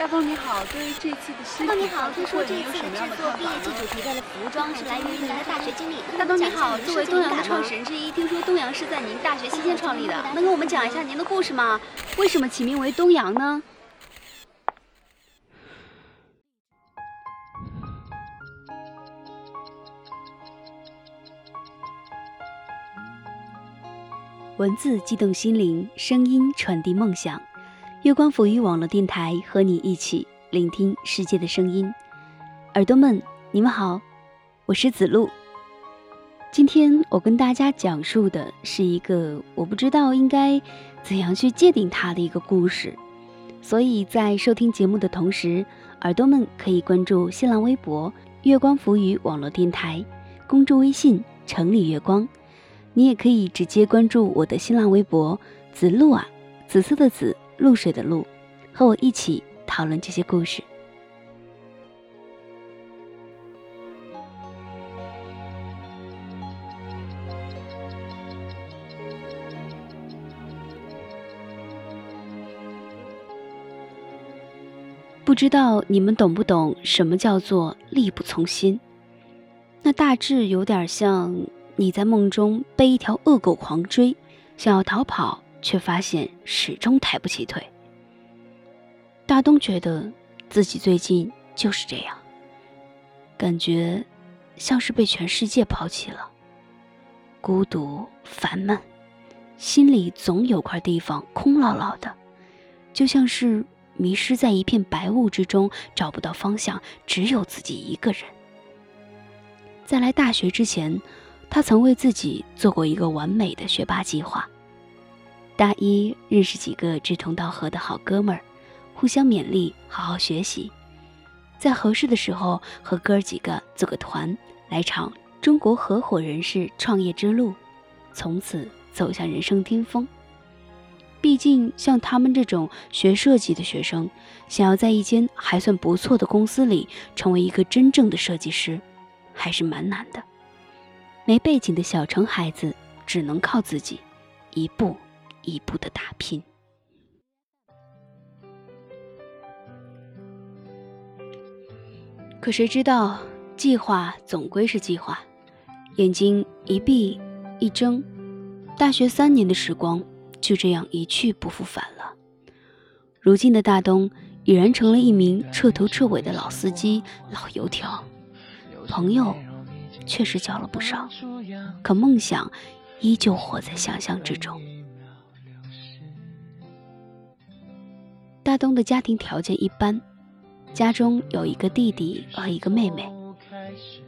大东你好，对于这次的新大东你好，听说这有次的制作毕业？季主题的服装是来源于您的大学经历。大东你好，作为东阳的创始人之一，听说东阳是在您大学期间创立的，能跟我们讲一下您的故事吗？为什么起名为东阳呢？文字激动心灵，声音传递梦想。月光抚育网络电台和你一起聆听世界的声音。耳朵们，你们好，我是子路。今天我跟大家讲述的是一个我不知道应该怎样去界定它的一个故事，所以在收听节目的同时，耳朵们可以关注新浪微博“月光浮语网络电台”，公众微信“城里月光”。你也可以直接关注我的新浪微博“子路啊”，紫色的紫，露水的露，和我一起讨论这些故事。不知道你们懂不懂什么叫做力不从心？那大致有点像你在梦中被一条恶狗狂追，想要逃跑，却发现始终抬不起腿。大东觉得自己最近就是这样，感觉像是被全世界抛弃了，孤独烦闷，心里总有块地方空落落的，就像是迷失在一片白雾之中，找不到方向，只有自己一个人。在来大学之前，他曾为自己做过一个完美的学霸计划。大一认识几个志同道合的好哥们儿，互相勉励，好好学习。在合适的时候，和哥儿几个组个团，来场中国合伙人士创业之路，从此走向人生巅峰。毕竟，像他们这种学设计的学生，想要在一间还算不错的公司里成为一个真正的设计师，还是蛮难的。没背景的小城孩子，只能靠自己，一步一步的打拼。可谁知道，计划总归是计划，眼睛一闭一睁，大学三年的时光就这样一去不复返了。如今的大东已然成了一名彻头彻尾的老司机、老油条，朋友确实交了不少，可梦想依旧活在想象之中。大东的家庭条件一般，家中有一个弟弟和一个妹妹。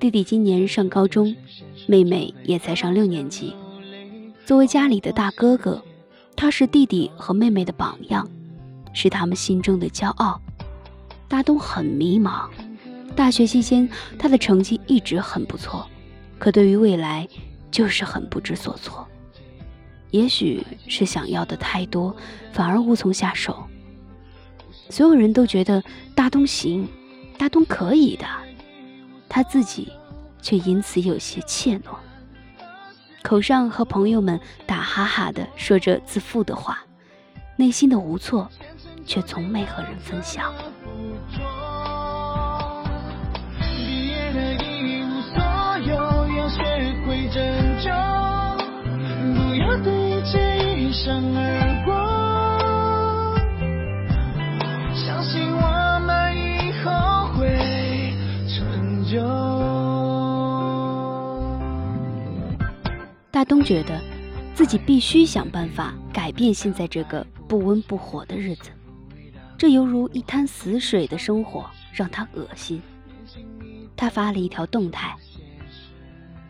弟弟今年上高中，妹妹也才上六年级。作为家里的大哥哥，他是弟弟和妹妹的榜样，是他们心中的骄傲。大东很迷茫，大学期间他的成绩一直很不错，可对于未来就是很不知所措。也许是想要的太多，反而无从下手。所有人都觉得大东行，大东可以的，他自己却因此有些怯懦，口上和朋友们打哈哈的说着自负的话，内心的无措却从没和人分享。阿东觉得自己必须想办法改变现在这个不温不火的日子，这犹如一滩死水的生活让他恶心。他发了一条动态：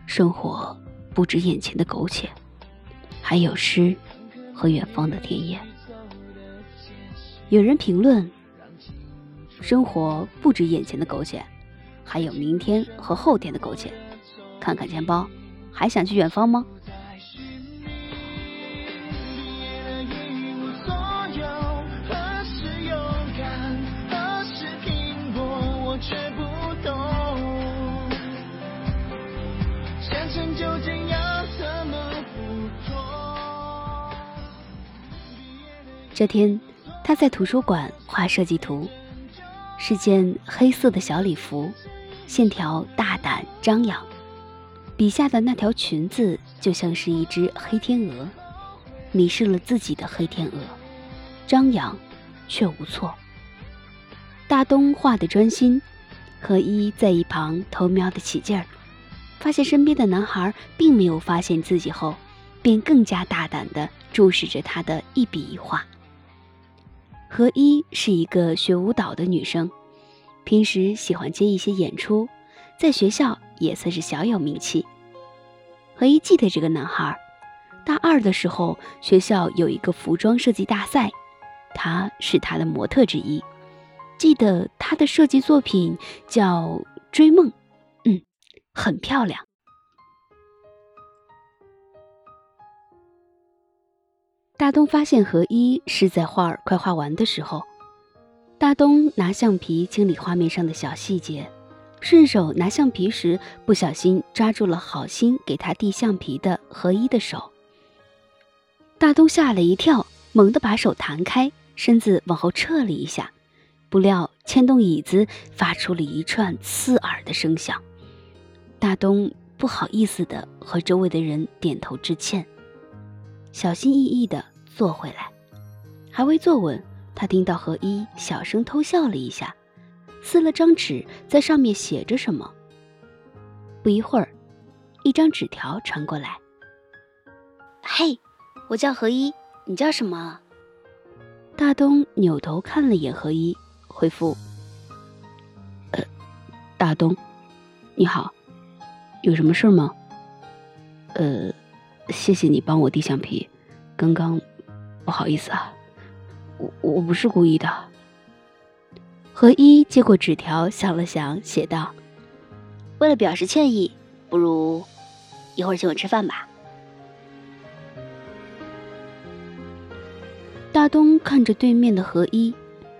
生活不止眼前的苟且，还有诗和远方的田野。有人评论：生活不止眼前的苟且，还有明天和后天的苟且。看看钱包，还想去远方吗？这天，他在图书馆画设计图，是件黑色的小礼服，线条大胆张扬。笔下的那条裙子就像是一只黑天鹅，迷失了自己的黑天鹅，张扬却无措。大东画的专心，何一在一旁偷瞄得起劲儿，发现身边的男孩并没有发现自己后，便更加大胆地注视着他的一笔一画。何一是一个学舞蹈的女生，平时喜欢接一些演出，在学校也算是小有名气。何一记得这个男孩，大二的时候学校有一个服装设计大赛，他是他的模特之一。记得他的设计作品叫《追梦》，嗯，很漂亮。大东发现何一是在画儿快画完的时候，大东拿橡皮清理画面上的小细节，顺手拿橡皮时不小心抓住了好心给他递橡皮的何一的手。大东吓了一跳，猛地把手弹开，身子往后撤了一下，不料牵动椅子发出了一串刺耳的声响。大东不好意思的和周围的人点头致歉。小心翼翼地坐回来，还未坐稳，他听到何一小声偷笑了一下，撕了张纸，在上面写着什么。不一会儿，一张纸条传过来：“嘿，我叫何一，你叫什么？”大东扭头看了眼何一，回复：“呃，大东，你好，有什么事吗？呃。”谢谢你帮我递橡皮，刚刚不好意思啊，我我不是故意的。何一接过纸条，想了想，写道：“为了表示歉意，不如一会儿请我吃饭吧。”大东看着对面的何一，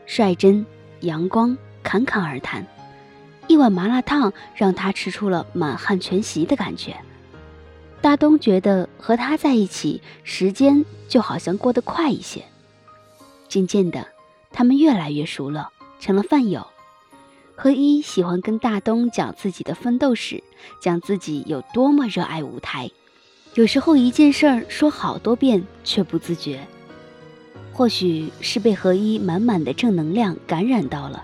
率真、阳光、侃侃而谈，一碗麻辣烫让他吃出了满汉全席的感觉。大东觉得和他在一起，时间就好像过得快一些。渐渐的，他们越来越熟了，成了饭友。何一喜欢跟大东讲自己的奋斗史，讲自己有多么热爱舞台。有时候一件事儿说好多遍却不自觉，或许是被何一满满的正能量感染到了，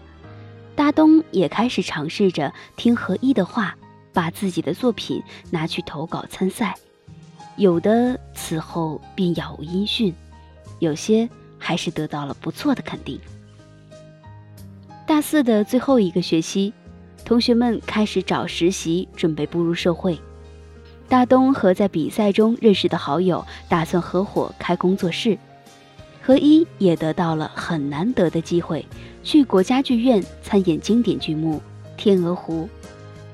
大东也开始尝试着听何一的话。把自己的作品拿去投稿参赛，有的此后便杳无音讯，有些还是得到了不错的肯定。大四的最后一个学期，同学们开始找实习，准备步入社会。大东和在比赛中认识的好友打算合伙开工作室，何一也得到了很难得的机会，去国家剧院参演经典剧目《天鹅湖》。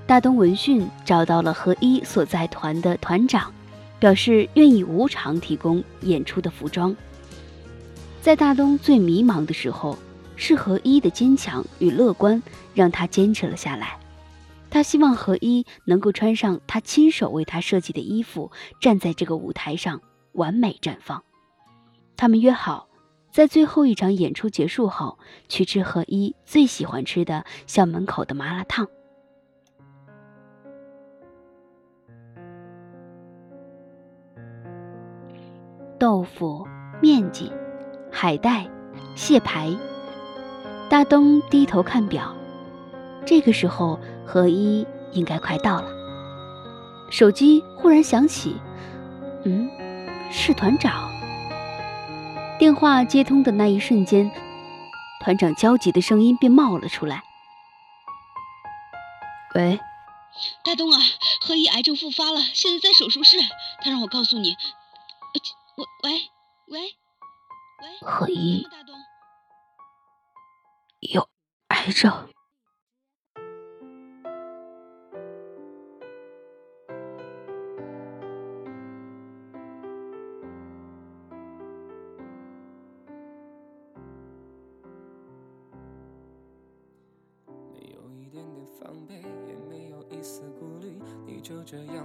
大东闻讯找到了何一所在团的团长，表示愿意无偿提供演出的服装。在大东最迷茫的时候，是何一的坚强与乐观让他坚持了下来。他希望何一能够穿上他亲手为他设计的衣服，站在这个舞台上完美绽放。他们约好，在最后一场演出结束后，去吃何一最喜欢吃的校门口的麻辣烫。豆腐、面筋、海带、蟹排。大东低头看表，这个时候何一应该快到了。手机忽然响起，嗯，是团长。电话接通的那一瞬间，团长焦急的声音便冒了出来：“喂，大东啊，何一癌症复发了，现在在手术室，他让我告诉你。”喂喂喂喂，何一有癌症。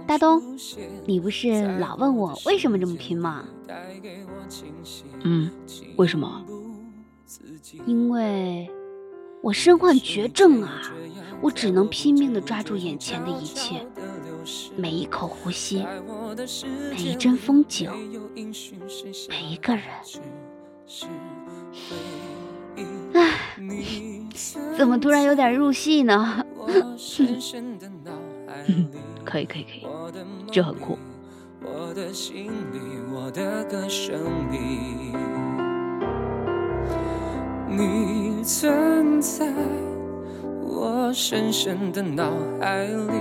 大东，你不是老问我为什么这么拼吗？嗯，为什么？因为我身患绝症啊！我只能拼命的抓住眼前的一切，每一口呼吸，每一帧风景，每一个人。唉，怎么突然有点入戏呢？可以可以可以，这很酷。你存在我深深的脑海里，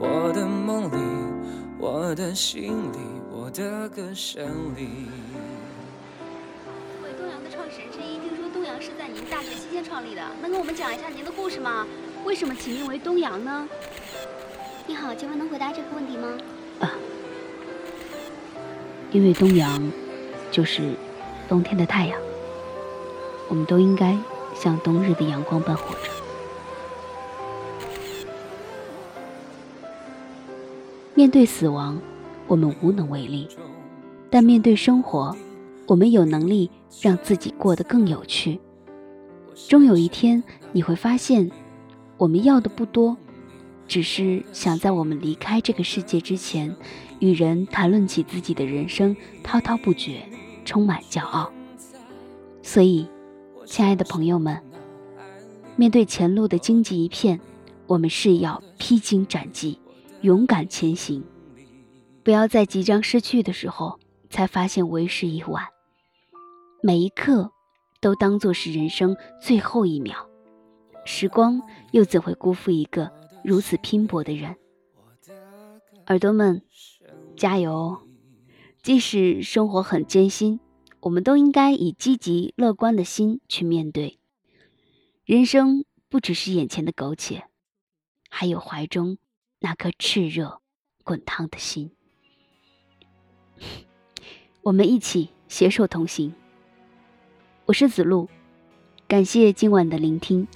我的梦里，我的心里，我的歌声里。作为东阳的创始人之一，听说东阳是在您大学期间创立的，能跟我们讲一下您的故事吗？为什么起名为东阳呢？你好，请问能回答这个问题吗？啊，因为东阳就是冬天的太阳。我们都应该像冬日的阳光般活着。面对死亡，我们无能为力；但面对生活，我们有能力让自己过得更有趣。终有一天，你会发现，我们要的不多，只是想在我们离开这个世界之前，与人谈论起自己的人生，滔滔不绝，充满骄傲。所以。亲爱的朋友们，面对前路的荆棘一片，我们是要披荆斩棘，勇敢前行。不要在即将失去的时候才发现为时已晚。每一刻都当作是人生最后一秒，时光又怎会辜负一个如此拼搏的人？耳朵们，加油！即使生活很艰辛。我们都应该以积极乐观的心去面对人生，不只是眼前的苟且，还有怀中那颗炽热滚烫的心。我们一起携手同行。我是子路，感谢今晚的聆听，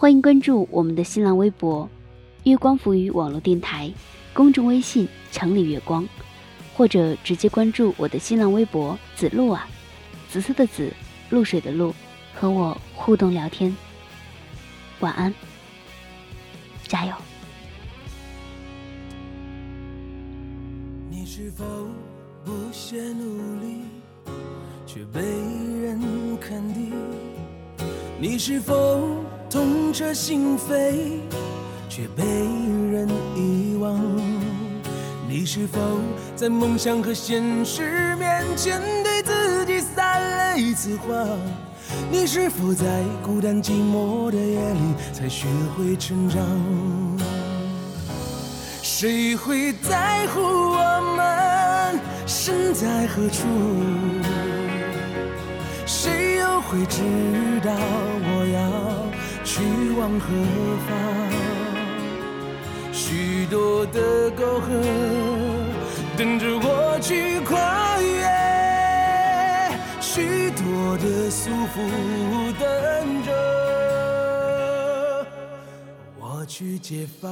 欢迎关注我们的新浪微博“月光浮语网络电台”，公众微信“城里月光”。或者直接关注我的新浪微博“子路啊”，紫色的紫，露水的露，和我互动聊天。晚安，加油！你是否不懈努力，却被人肯定？你是否痛彻心扉，却被人遗忘？你是否在梦想和现实面前对自己撒了一次谎？你是否在孤单寂寞的夜里才学会成长？谁会在乎我们？身在何处？谁又会知道我要去往何方？许多的沟壑等着我去跨越，许多的束缚等着我去解放。